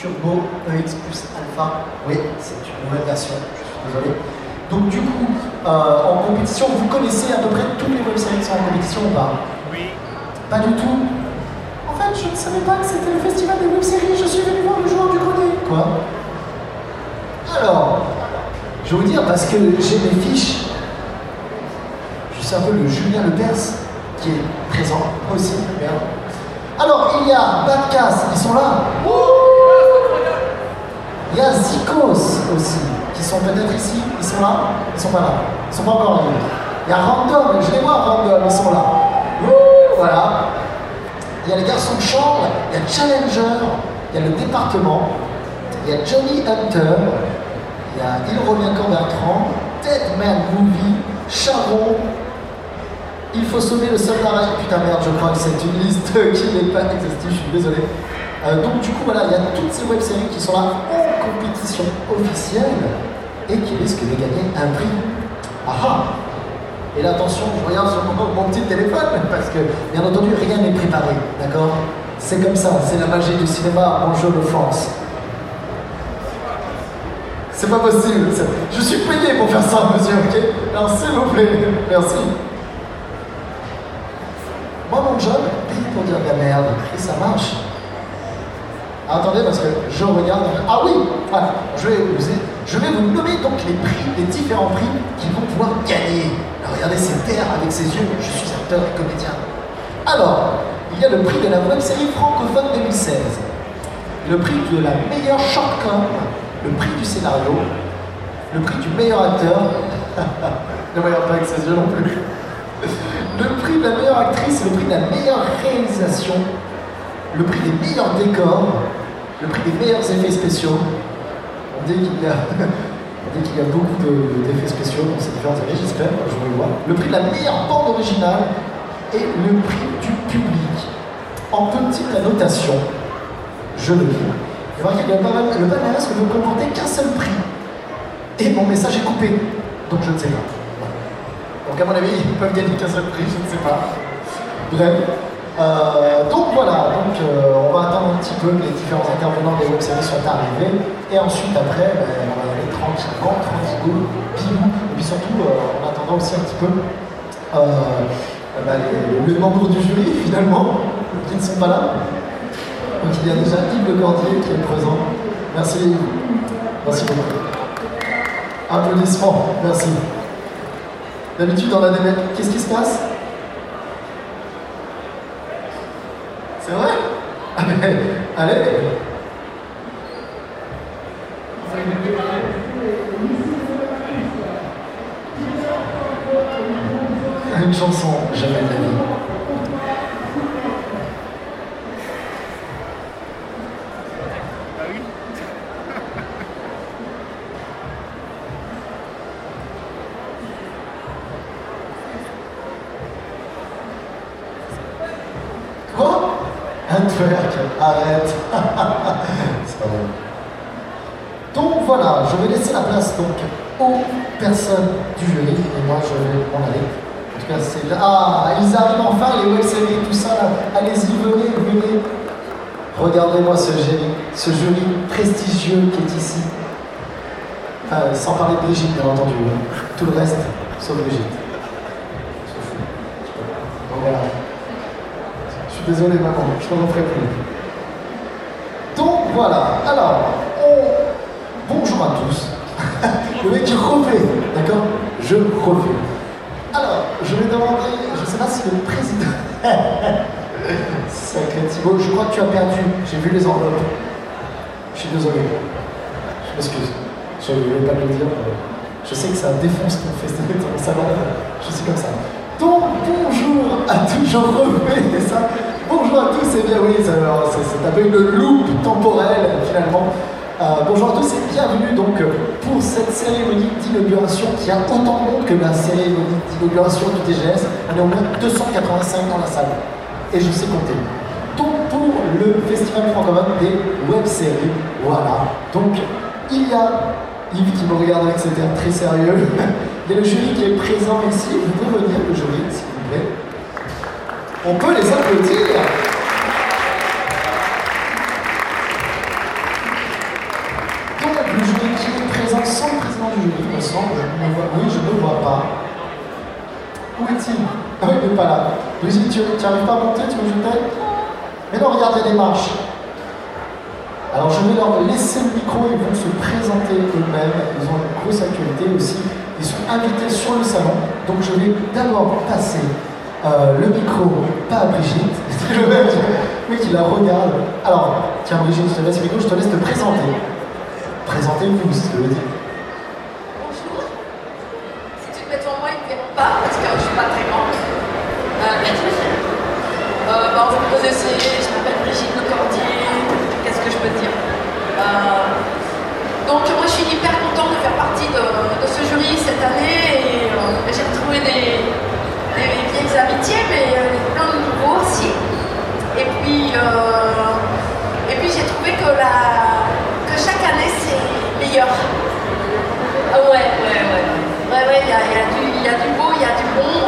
Turbo EX plus Alpha. Oui, c'est une nouvelle version, je suis désolé. Donc du coup, euh, en compétition, vous connaissez à peu près toutes les web-séries qui sont en compétition ou pas? Oui. Pas du tout? En fait, je ne savais pas que c'était le festival des web-séries, je suis venu voir le joueur du grenier. Quoi? Alors, je vais vous dire, parce que j'ai mes fiches, je suis un peu le Julien Lepers qui est présent aussi. Merde. Alors, il y a Badcast, ils sont là. Il y a Zikos aussi, qui sont peut-être ici. Ils sont là Ils sont pas là. Ils sont pas encore arrivés. Il y a Random, je les vois Random, ils sont là. Voilà. Il y a les garçons de chambre, il y a Challenger, il y a le département, il y a Johnny Hunter, il y a Il revient quand Bertrand, Deadman Movie, Charon, il faut sauver le soldat Ryan. Putain merde, je crois que c'est une liste qui n'est pas exhaustive, je suis désolé. Euh, donc du coup voilà, il y a toutes ces web-séries qui sont là en compétition officielle et qui risquent de gagner un prix. Ah ah Et là attention, je regarde sur mon, petit téléphone parce que bien entendu rien n'est préparé, d'accord? C'est comme ça, c'est la magie du cinéma en jeu de France. C'est pas possible, je suis payé pour faire ça monsieur, ok? Alors s'il vous plaît, merci. Moi, mon job, payé pour dire de la merde, et ça marche. Ah, attendez, parce que je regarde. Ah oui voilà, je, vais vous, nommer donc les prix, les différents prix qu'ils vont pouvoir gagner. Regardez ces terres avec ses yeux, je suis acteur et comédien. Alors, il y a le prix de la web série francophone 2016, le prix de la meilleure shortcom, le prix du scénario, le prix du meilleur acteur. ne voyons pas avec ses yeux non plus. Le prix de la meilleure actrice, le prix de la meilleure réalisation, le prix des meilleurs décors, le prix des meilleurs effets spéciaux. On dit qu'il y a, y a beaucoup de- d'effets spéciaux dans ces différentes années, j'espère, je vais le voir. Le prix de la meilleure bande originale et le prix du public. En petite annotation, je le dis. Et remarquez que le palmarès le palmarès ne peut comporter qu'un seul prix. Et mon message est coupé, donc je ne sais pas. Donc à mon avis, ils peuvent gagner qu'un seul prix, je ne sais pas. Bref. Euh, donc voilà, donc euh, on va attendre un petit peu que les différents intervenants des web-séries soient arrivés. Et ensuite, après, ben, on va aller tranquillement, tranquillement. Et puis surtout, euh, en attendant aussi un petit peu euh, ben, les, les membres du jury, finalement, qui ne sont pas là. Donc il y a déjà Yves Le Cordier qui est présent. Merci. Merci beaucoup. Applaudissements, merci. D'habitude, on a des. Qu'est-ce qui se passe C'est vrai Ah, mais, Allez Une chanson, jamais de la vie. Bah oui. Quoi Un twerk, arrête. C'est pas vrai. Donc voilà, je vais laisser la place donc aux personnes du jury et moi je vais m'en aller. En tout cas, c'est là. Ah, ils arrivent enfin, les web-séries, tout ça là. Allez-y, venez, venez. Ce jury prestigieux qui est ici. Enfin, sans parler de Brigitte, bien entendu. hein. Tout le reste, sauf Brigitte. Donc voilà. Je suis désolé, maman, je n'en ferai plus. Donc voilà, alors, on... bonjour à tous. Le mec qui refait, d'accord? Je refais. Alors, je vais demander, je ne sais pas si le président. Sacré Thibaut, je crois que tu as perdu. J'ai vu les enveloppes. Je suis désolé. Je m'excuse. Je ne vais pas le dire. Je sais que ça défonce ton festival, ton salon. Je suis comme ça. Donc, bonjour à tous. Je refais ça. Bonjour à tous. Et bien oui, c'est c'est un peu une loupe temporelle, finalement. Euh, bonjour à tous et bienvenue donc pour cette cérémonie d'inauguration qui a autant de monde que la cérémonie d'inauguration du TGS. On est au moins 285 dans la salle. Et je sais compter donc pour le Festival francophone des web-séries. Voilà, donc il y a Yves qui me regarde avec cet air très sérieux. Il y a le jury qui est présent ici. Vous pouvez venir, le jury, s'il vous plaît. On peut les applaudir. Donc, le jury qui est présent sans le président du jury, il me semble. Oui, je ne le vois pas. Où est-il? Ah, oui, il n'est pas là. Lucie, tu n'arrives pas à monter, tu veux que mais non, regarde, il y a des marches. Alors je vais leur laisser le micro, ils vont se présenter eux-mêmes. Ils ont une grosse actualité aussi. Ils sont invités sur le salon. Donc je vais d'abord passer euh, le micro, pas à Brigitte. C'est le mec qui la regarde. Alors, tiens Brigitte, je te laisse le micro, je te laisse te présenter. Présentez-vous, que je veux dire. Bonjour. Si tu te mets devant moi, ils ne me verront pas parce que je ne suis pas très grande. Euh, merci. Euh, bah, on aussi. Je m'appelle Brigitte Lecordier. Qu'est-ce que je peux dire? Euh, Donc, moi, je suis hyper contente de faire partie de, de ce jury cette année et euh, j'ai retrouvé des, des vieilles amitiés, mais euh, plein de nouveaux aussi. Et puis, et puis j'ai trouvé que, la, que chaque année, c'est meilleur. Ah ouais, ouais, ouais. Ouais, ouais, il y a, y a du il y a du beau, il y a du bon.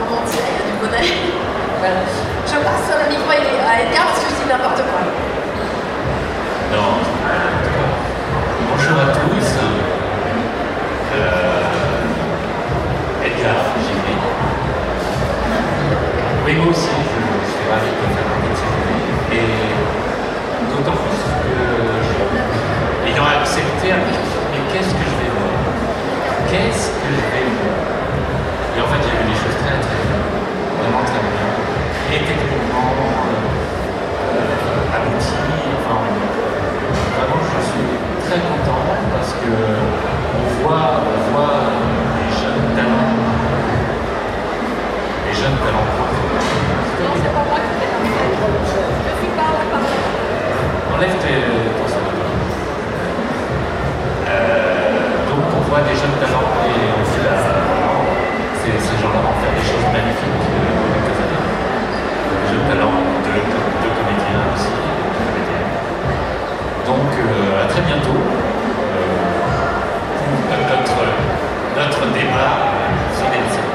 comment dire, il y a du bonnet. Voilà. Je passe le micro à Edgar parce que je dis n'importe quoi. Non. Bonjour à tous. Euh, Edgar Gillet. Oui, moi aussi, je, suis ravi de faire ce jury. Et d'autant plus que, ayant accepté, mais qu'est-ce que je vais voir? Qu'est-ce que je vais voir? Et en fait, j'ai vu des choses très, très. Vraiment très bien. Et techniquement, euh, abouti. Enfin, vraiment, je suis très content parce que on voit, on voit les jeunes talents, les jeunes talents profs. Non, c'est pas moi qui fais la Je suis pas là. Enlève tes, ton. Euh, donc on voit des jeunes talents et on fait la, ces, ces gens-là vont faire des choses magnifiques euh, dans quelques années. Des jeunes talents de, de, de comédiens aussi, de comédiennes. Donc euh, à très bientôt pour notre, notre débat lycées.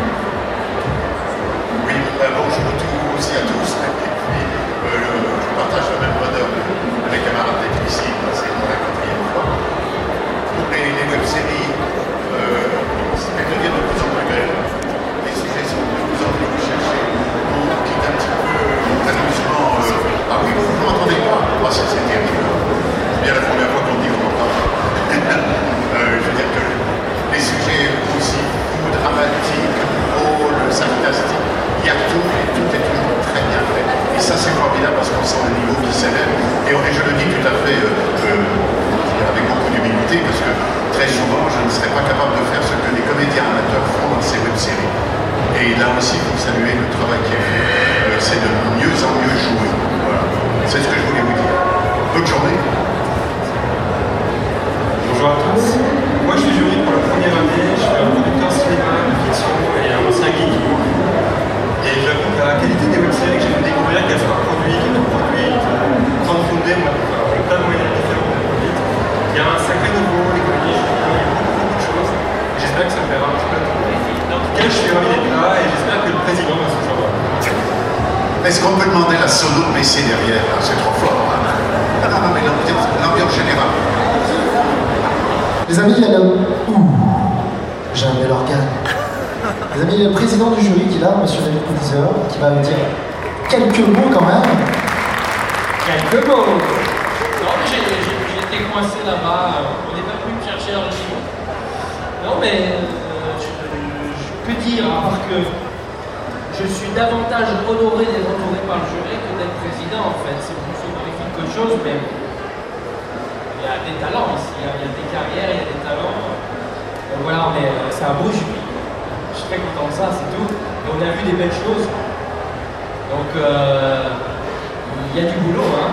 Oui, euh, bonjour à tous. Et puis, euh, le- je partage le même bonheur avec les camarades d'être ici. C'est pour la quatrième fois. Pour les, les web-séries, euh, elles deviennent de plus en plus belles. Les sujets sont de plus en plus recherchés. On quitte un petit peu l'amusement. euh, ah oui, vous ne m'entendez pas Ah, ça c'est terrible. C'est bien la première fois qu'on dit qu'on m'entend. Euh, je veux dire que les sujets aussi ou dramatiques, drôles, sarcastiques, il y a tout et tout est toujours très bien fait. Et ça c'est formidable parce qu'on sent le niveau qui s'élève. Et on- et je le dis tout à fait euh, euh, avec beaucoup d'humilité parce que très souvent je ne serais pas capable de faire ce que les comédiens amateurs font dans ces web-séries. Et là aussi, il faut saluer le travail qui est fait. Euh, c'est de mieux en mieux jouer. Voilà. C'est ce que je voulais vous dire. Bonne journée. Bonjour à tous. Moi, je suis jury pour la première année. Je suis un producteur cinéma, de fiction et un ancien geek. Et j'avoue que la qualité des web-séries que j'ai pu découvrir, qu'elles soient produites, autoproduites, crowdfundées, moi, enfin, avec plein de moyens différents de produites. Il y a un sacré niveau, les comédies, j'ai découvert beaucoup, beaucoup de choses. Et J'espère que ça me plaira un petit peu à tout le monde. Je suis ravi d'être là et j'espère que le président va se savoir. Est-ce qu'on peut demander la solo de baisser derrière? Là C'est trop fort. hein ah non, non, mais l'ambiance l'ambiance générale. Les amis, il y a le. Ouh, j'ai un bel organe. Les amis, il y a le président du jury qui est là, monsieur David Coudiseur, qui va me dire quelques mots quand même. Quelques mots. Non, mais été coincé là-bas. On n'est pas venu me chercher à. Non, mais dire, à part que je suis davantage honoré d'être entouré par le jury que d'être président, en fait. C'est plus honorifique qu'autre chose, mais il y a des talents ici. Il y a, des carrières, il y a des talents. Donc voilà, c'est un beau jury. Je suis très content de ça, c'est tout. Et on a vu des belles choses. Donc, euh, il y a du boulot, hein.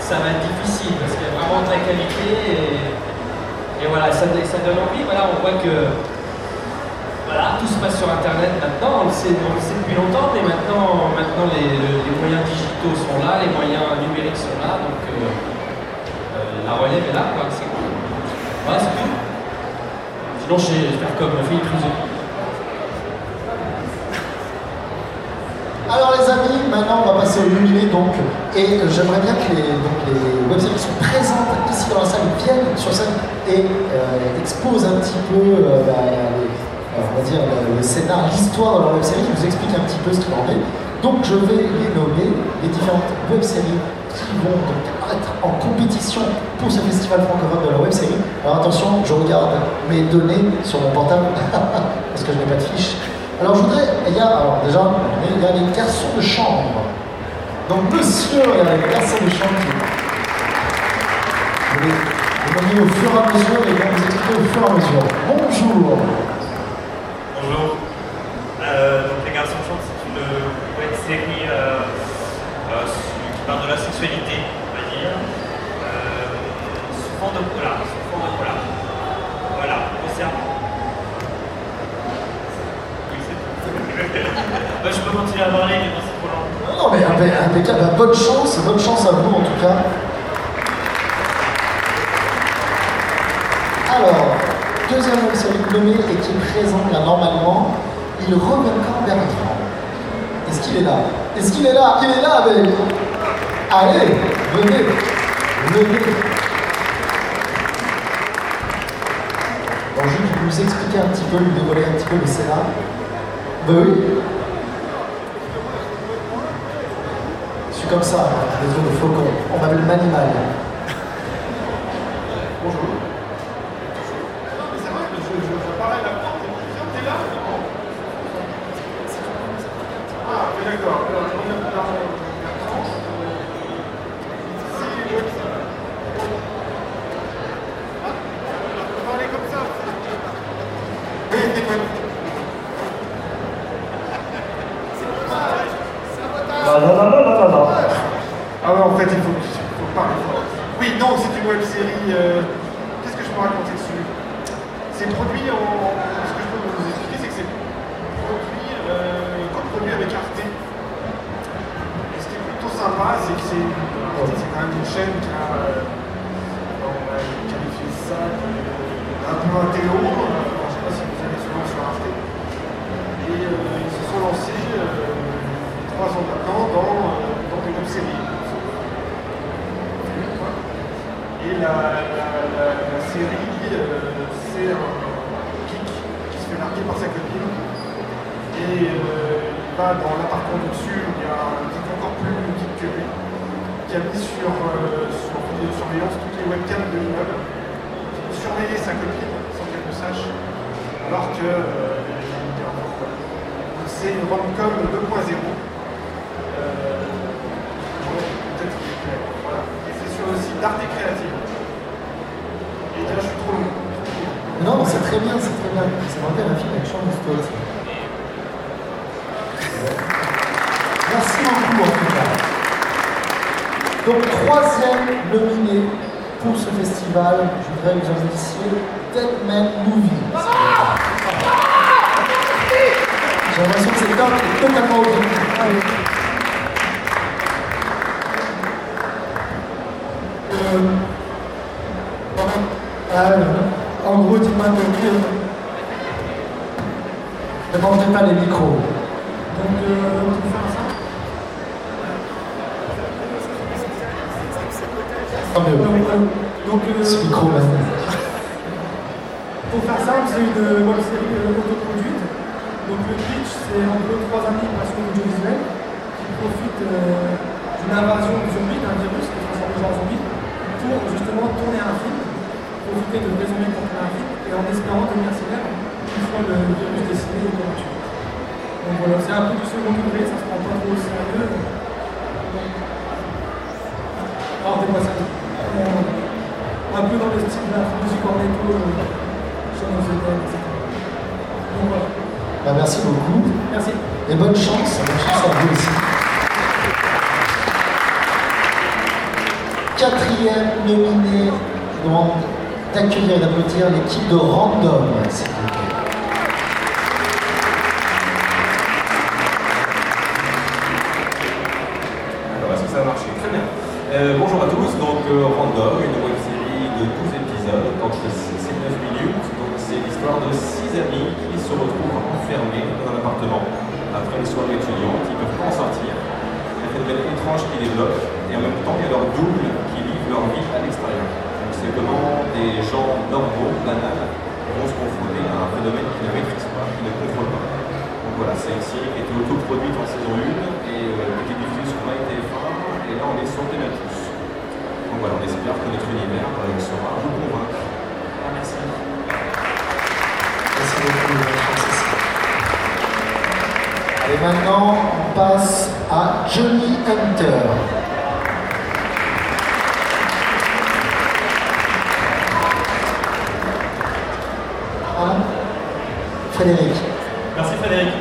Ça va être difficile parce qu'il y a vraiment de la qualité et, voilà, ça donne envie. Voilà, on voit que voilà, tout se passe sur Internet maintenant, on le sait, on le sait depuis longtemps, mais maintenant, maintenant les, le- les moyens digitaux sont là, les moyens numériques sont là, donc euh, euh, la relève est là, c'est cool. C'est tout. Sinon, je vais faire comme Philippe Rizzo. Alors les amis, maintenant on va passer au luminé donc. Et j'aimerais bien que les, donc, les qui sont présentes ici dans la salle viennent sur scène et euh, expose un petit peu la- les- on va dire, le, scénar, l'histoire de leur web série, qui vous explique un petit peu ce qu'il en est. Donc je vais les nommer, les différentes web séries qui vont donc être en compétition pour ce festival francophone de la web série. Alors attention, je regarde mes données sur mon portable parce que je n'ai pas de fiche. Alors je voudrais, il y a, alors déjà, il y a les garçons de chambre. Donc monsieur, il y a les garçons de chambre qui je vais vous nommer au fur et à mesure et bien vous expliquer au fur et à mesure. Bonjour. Euh, donc Les Garçons chantent, c'est une web série euh, euh, qui parle de la sexualité, on va dire. Euh, fond de fond de polar. Voilà, concernant. Oui, c'est tout. Bah, je peux continuer à parler, mais c'est trop. Non, mais impec- impeccable. Bah, Bonne chance, bonne chance à vous en tout cas. Alors, deuxième série nommée et qui est présent là normalement, il quand Bertrand. Est-ce qu'il est là? Est-ce qu'il est là? Il est là, mais. Allez, venez, venez. Bon, je vais vous expliquer un petit peu, lui dévoiler un petit peu le scénar. Ben oui. Je suis comme ça, les yeux de faucon. On m'appelle Manimal. Bonjour. C'est vrai, je, je, je parlais à la porte et puis t'es là Ah, ok, d'accord. Alors, je reviens plus tard. Si, oui, ça va. Ah, on va aller comme ça. Oui, oui, oui. Non, non, non, non, non, non. Ah ouais, en fait, il faut, il faut parler fort. Oui, non, c'est une web série. euh, Qu'est-ce que je peux raconter dessus C'est produit en. Ce que je peux vous expliquer, c'est que c'est produit, euh, coproduit avec Arte. Et ce qui est plutôt sympa, c'est que c'est Arte, c'est quand même une chaîne qui a. euh, on va qualifier ça de- un peu un télo. euh, Je ne sais pas si vous allez souvent sur Arte. Et euh, ils se sont lancés euh, trois ans maintenant dans, euh, dans des web-séries. Et la, série, c'est un geek qui se fait larguer par sa copine. Et euh, il va dans l'appartement du dessus, où il y a un geek encore plus geek que lui, qui a mis sur, euh, sur vidéosurveillance toutes les webcams de l'immeuble, qui surveiller sa copine sans qu'elle le sache, alors que c'est une rom-com 2.0. Euh, ouais, peut-être qu'il est clair. Voilà. Et c'est sur le site d'Arte Créative. Et là, je suis trop long. Non, mais c'est très bien, c'est très bien. Ça me rappelle un film avec Sean Stott. Merci beaucoup en tout cas. Donc troisième nominé pour ce festival, je voudrais vous initier Deadman Movie. J'ai l'impression que c'est top totalement objectif. Euh, ah, euh, dis-moi de. Ne mangez pas les micros. Donc, euh, on peut faire ça Tant mieux. Donc, euh, donc, euh, Ce micro, là. pour faire simple, c'est une web série euh, autoproduite. Donc le pitch, c'est un peu trois amis audiovisuels qui profitent euh, d'une invasion de zombies, d'un virus qui transforme les gens en zombies, pour justement tourner un film, profiter de pour tourner un film, et en espérant devenir célèbre une fois le virus et combattu. Donc voilà, c'est un peu du second degré, ça se prend pas trop au sérieux. Alors des poissons. Un peu dans le style de la musique cornetto, euh, sur nos hôtels, etc. Donc voilà. Bah, merci beaucoup. Merci. Et bonne chance, bonne chance à vous aussi. Quatrième nominé, demande d'accueillir et d'applaudir l'équipe de Random. Alors, est-ce que ça a marché Très bien. Euh, bonjour à tous, donc euh, Random, une web série de 12 épisodes, donc c'est c'est 9 minutes, donc c'est l'histoire de 6 amis qui se retrouvent enfermés dans un appartement après les soirées étudiantes, ils ne peuvent pas en sortir. Il y a des étranges qui développent, et en même temps il y a leurs doubles qui vivent leur vie des gens normaux, banals, vont se confronter à un phénomène qu'ils ne maîtrisent pas, qu'ils ne contrôlent pas. Donc voilà, c'est une série qui a été autoproduite en saison 1 et euh, qui est diffusée sur MyTF1, et là on est sur thème tous. Donc voilà, on espère que notre univers euh, saura vous convaincre. Ah, merci. Merci beaucoup, et maintenant, on passe à Johnny Hunter. Frédéric. Merci Frédéric.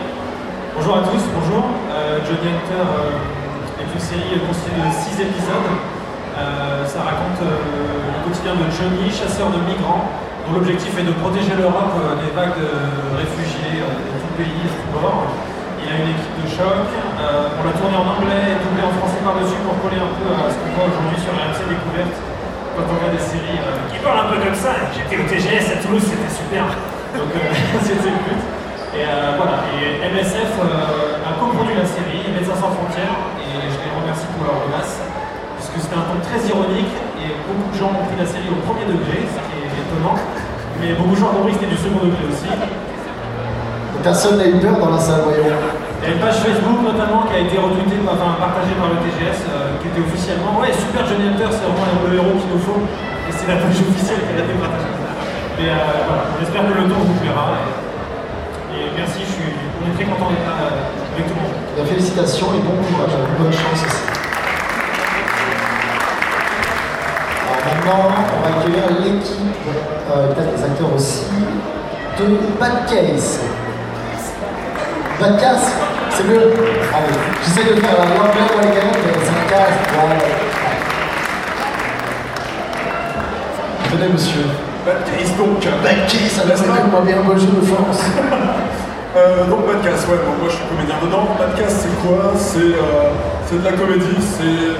Bonjour à tous, bonjour. Euh, Johnny Hunter euh, est une série constituée de 6 épisodes. Euh, ça raconte euh, le quotidien de Johnny, chasseur de migrants, dont l'objectif est de protéger l'Europe euh, des vagues de réfugiés euh, de tout pays, de tout bord. Il a une équipe de choc. Euh, on l'a tourné en anglais et doublé en français par-dessus pour coller un peu à ce qu'on voit aujourd'hui sur RMC Découverte quand on regarde des séries euh, qui parlent un peu comme ça? J'étais au TGS à Toulouse, c'était super. Donc euh, c'était le but. Et euh, voilà, et MSF euh, a coproduit la série, Médecins sans frontières, et je les remercie pour leur audace, puisque c'était un ton très ironique, et beaucoup de gens ont pris la série au premier degré, ce qui est étonnant, mais beaucoup de gens ont compris que c'était du second degré aussi. Personne n'a eu peur dans la salle, voyons. Il y a une page Facebook notamment qui a été retweetée, enfin partagée par le TGS, euh, qui était officiellement Ouais, super Johnny Hunter, c'est vraiment le héros qu'il nous faut. Et c'est la page officielle qui a été partagée. Mais euh, voilà, j'espère que le ton vous plaira. Et, merci, je suis, on est très content d'être là euh, avec tout le monde. Félicitations et bon courage, bonne chance aussi. Alors maintenant, on va accueillir l'équipe, euh, peut-être les acteurs aussi, de Bad Case. Bad Case, c'est mieux. Allez, j'essaie de faire l'anglais pour les gars, mais. Ouais. Venez, monsieur. Bad Case donc. Bad Case, alors c'est moi bien jeu de France. Euh, donc Badcast, ouais, bon, moi je suis comédien dedans. Badcast c'est quoi? C'est euh, c'est de la comédie, c'est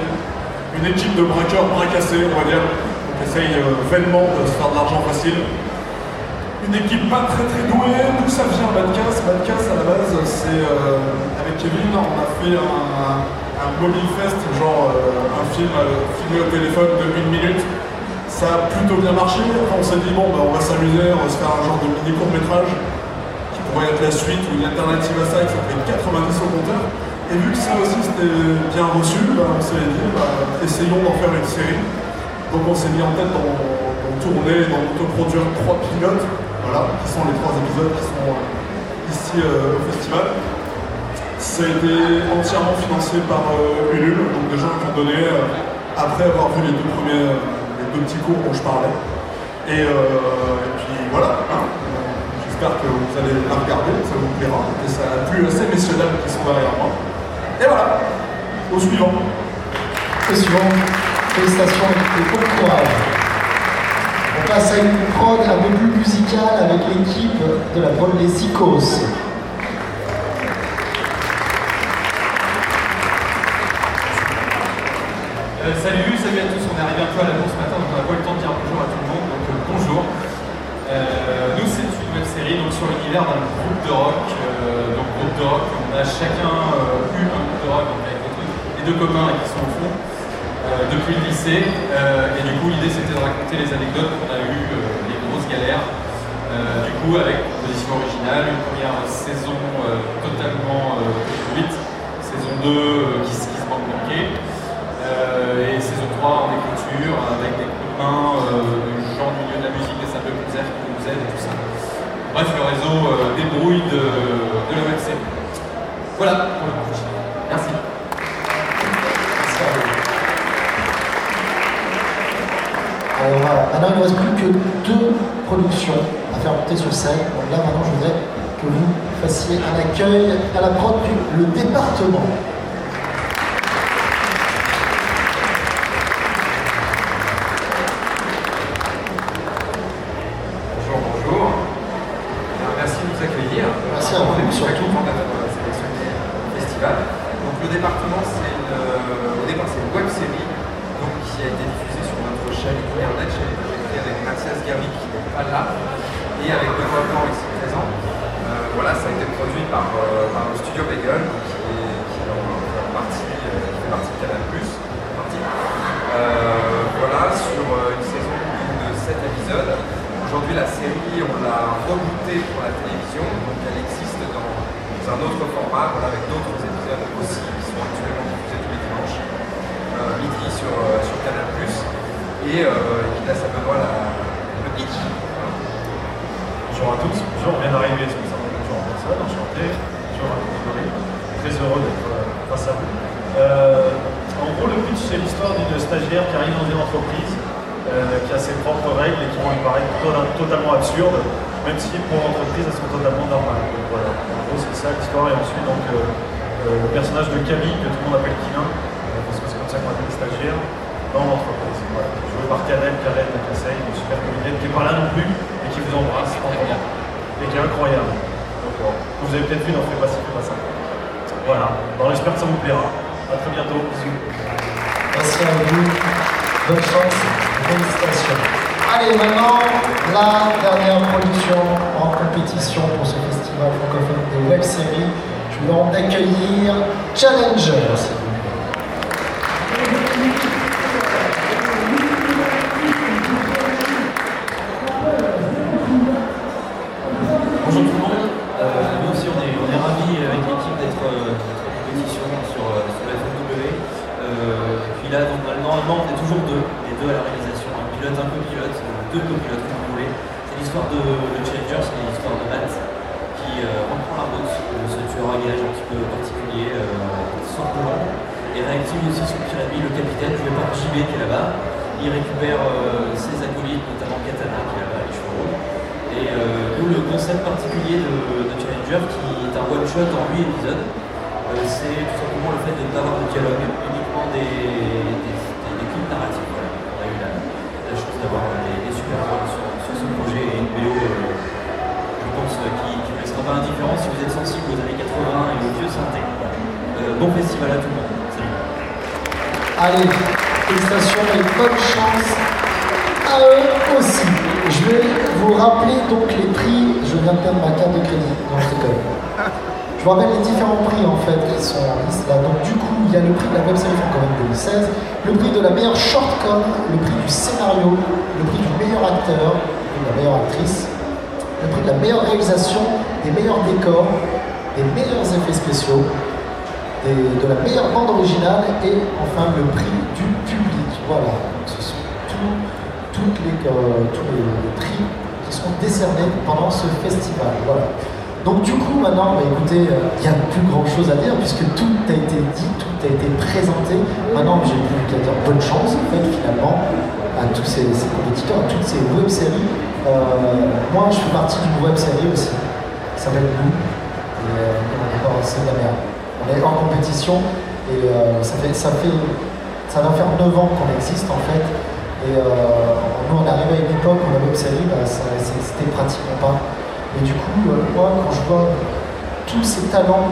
une équipe de braqueurs bracassés, on va dire, qui essaye euh, vainement de se faire de l'argent facile. Une équipe pas très très douée, d'où ça vient Badcast Badcast à la base, c'est euh, avec Kevin, on a fait un, un mobile fest, genre un film filmé au téléphone de une minute. Ça a plutôt bien marché, on s'est dit bon bah, on va s'amuser, on va se faire un genre de mini court métrage qui pourrait être la suite ou une alternative à ça qui s'appelait 90 au compteur. Et vu que ça aussi c'était bien reçu, bah, on s'est dit bah, essayons d'en faire une série. Donc on s'est mis en tête d'en tourner, d'en autoproduire trois pilotes, voilà, qui sont les trois épisodes qui sont euh, ici euh, au festival. Ça a été entièrement financé par euh, donc des gens qui ont donné euh, après avoir vu les deux premiers, deux petits cours dont je parlais. Et, euh, et puis voilà, hein. j'espère que vous allez la regarder, ça vous plaira, et ça a plu à ces messieurs dames qui sont derrière moi. Et voilà, au suivant. Au suivant, félicitations et bon courage. On passe à une prod un peu plus musicale avec l'équipe de la prod Les Icos. Euh, salut, salut à tous, on est arrivé un peu à l'annonce ce matin, donc on n'a pas eu le temps de dire bonjour à tout le monde, donc euh, bonjour. Euh, nous c'est une web série d'un groupe de rock, euh, donc groupe de rock, on a chacun euh, eu un groupe de rock avec notre- les deux copains qui sont au fond euh, depuis le lycée, et du coup l'idée c'était de raconter les anecdotes qu'on a eues, les grosses galères, du coup avec une position originale, une première saison totalement produite, saison 2 euh, qui, se- manque manquer. Et saison 3 en écriture avec des de gens du milieu de la musique, des salles de concert qui nous aident et tout ça. Bref, le réseau euh, débrouille de, de série. Voilà pour le pitch. Merci. Alors voilà, maintenant il ne reste plus que deux productions à faire monter sur scène. Donc là maintenant je voudrais que vous fassiez un accueil à la prod du le département. Le département, c'est une, euh, c'est une web série donc, qui a été diffusée sur notre chaîne internet, j'ai avec Mathias Gavi qui n'est pas là, et avec Benoît Blanc ici présent. Euh, voilà, ça a été produit par, euh, par le studio Bagel, donc, qui, est, qui, est en, en partie, euh, qui fait partie de Canal+. Partie. Euh, voilà, sur euh, une saison de 7 épisodes. Aujourd'hui, la série, on l'a rebootée pour la télévision, donc elle existe dans un autre format, voilà, avec d'autres épisodes aussi qui sont actuellement diffusés tous les dimanches, euh, midi sur, euh, sur Canal+, et euh, qui laisse à Benoît la, le pitch. Voilà. Bonjour à tous, bonjour, on vient d'arriver sur le bonjour en personne, enchanté, bonjour à Grégory, très heureux d'être euh, face à vous. Euh, en gros, le pitch, c'est l'histoire d'une stagiaire qui arrive dans une entreprise, euh, qui a ses propres règles et qui vont lui paraître to- totalement absurdes, même si pour l'entreprise, elles sont totalement normales. Donc voilà, en gros, c'est ça l'histoire. Et ensuite, donc, euh, euh, le personnage de Camille, que tout le monde appelle euh, parce que c'est comme ça qu'on appelle les stagiaires, dans l'entreprise. Voilà. Joué par Canel, Karen Casseille, une super comédienne qui n'est pas là non plus, et qui vous embrasse. Et qui est incroyable. Donc, vous avez peut-être vu dans Fais pas fais pas ça. Voilà, Bon, j'espère que ça vous plaira. A très bientôt, bisous. Merci à vous. Bonne chance. Félicitations. Allez, maintenant, la dernière production en compétition pour ce festival francophone des web-séries. Je vous demande d'accueillir Challenger, deux copilotes comme vous voulez. C'est l'histoire de, Challenger, c'est l'histoire de Matt qui euh, reprend la route ce tueur à gage un petit peu particulier, euh, sans courant, et réactive aussi son ami, le capitaine, joué par JB qui est là-bas. Il récupère euh, ses acolytes, notamment Katana qui est là-bas, les rouges. Et euh, nous, le concept particulier de, de Challenger, qui est un one-shot en 8 épisodes, euh, c'est tout simplement le fait de ne pas avoir de dialogue, uniquement des, des, des- des clips narratifs. Voilà. On a eu la, la chance d'avoir des, des super voix sur, sur ce projet et une BO, euh, je pense, euh, qui ne vous laissera pas indifférent si vous êtes sensible aux années 80 et aux vieux synthés. Euh, bon festival à tout le monde. Salut. Allez, félicitations et bonne chance à eux aussi. Je vais vous rappeler donc les prix. Je viens de perdre ma carte de crédit. Non, je. Je vous rappelle les différents prix en fait qui sont en liste là. Donc du coup, il y a le prix de la web série francophone 2016, le prix de la meilleure shortcom, le prix du scénario, le prix du meilleur acteur, de la meilleure actrice, le prix de la meilleure réalisation, des meilleurs décors, des meilleurs effets spéciaux, des- de la meilleure bande originale et enfin le prix du public. Voilà, ce sont les, euh, tous les, prix qui seront décernés pendant ce festival. Voilà. Donc du coup maintenant, bah, écoutez, euh, il n'y a plus grand chose à dire puisque tout a été dit, tout a été présenté. Maintenant j'ai dire bonne chance en fait finalement à tous ces, ces compétiteurs, toutes ces web-séries. Euh, moi je fais partie d'une web-série aussi, qui s'appelle Nous. Et on est la merde. On est en compétition et euh, ça, fait, ça, faire 9 ans qu'on existe en fait. Et euh, nous on est arrivé à une époque où la web-série, bah, ça- c'est- c'était pratiquement pas. Et du coup, euh, moi quand je vois tous ces talents,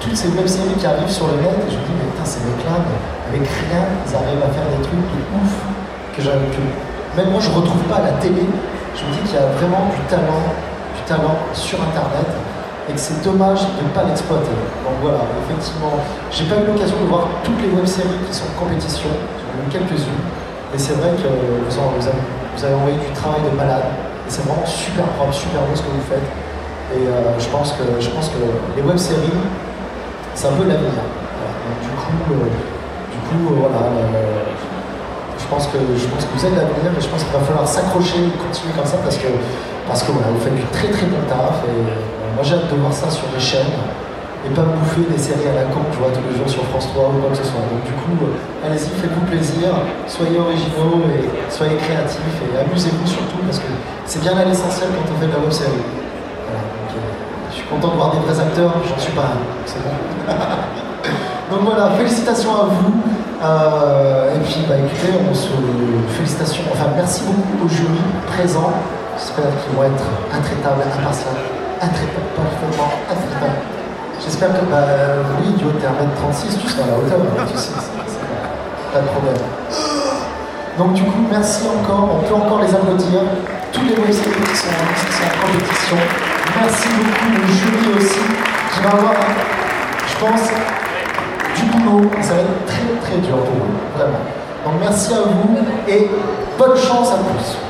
toutes ces web-séries qui arrivent sur le net, je me dis, mais putain, ces mecs-là, mais avec rien, ils arrivent à faire des trucs de ouf que j'avais que même moi je retrouve pas la télé. Je me dis qu'il y a vraiment du talent, du talent sur internet et que c'est dommage de ne pas l'exploiter. Donc voilà, effectivement, j'ai pas eu l'occasion de voir toutes les web-séries qui sont en compétition, j'en ai quelques-unes, mais c'est vrai que vous, avez, envoyé du travail de malade et c'est vraiment super propre, super beau ce que vous faites. Et euh, je, pense que, je pense que les web-séries, c'est un peu l'avenir. Du coup, euh, du coup euh, voilà, je, pense que, je pense que vous êtes l'avenir et je pense qu'il va falloir s'accrocher et continuer comme ça parce que, parce que voilà, vous faites du très très bon taf. Moi j'ai hâte de voir ça sur les chaînes et pas bouffer des séries à la con que je vois tous les jours sur France 3 ou quoi que ce soit. Donc du coup, euh, allez-y, faites-vous plaisir, soyez originaux et soyez créatifs et amusez-vous surtout parce que c'est bien là l'essentiel quand on fait de la web série. Euh, je suis content de voir des vrais acteurs, j'en suis pas un, c'est donc voilà, félicitations à vous. Euh, et puis bah écoutez, on se félicitations, enfin merci beaucoup au jury présent. J'espère qu'ils vont être intraitables, parfaitement intraitables. J'espère que bah oui, Dio, t'es 1m36, tu seras à la hauteur, hein, tu sais, c'est- pas, de problème. Donc du coup, merci encore, on peut encore les applaudir. Tous les webséries qui sont, en compétition. Merci beaucoup au jury aussi, qui va avoir, je pense, du boulot. Ça va être très très dur pour vous, vraiment. Donc merci à vous et bonne chance à tous.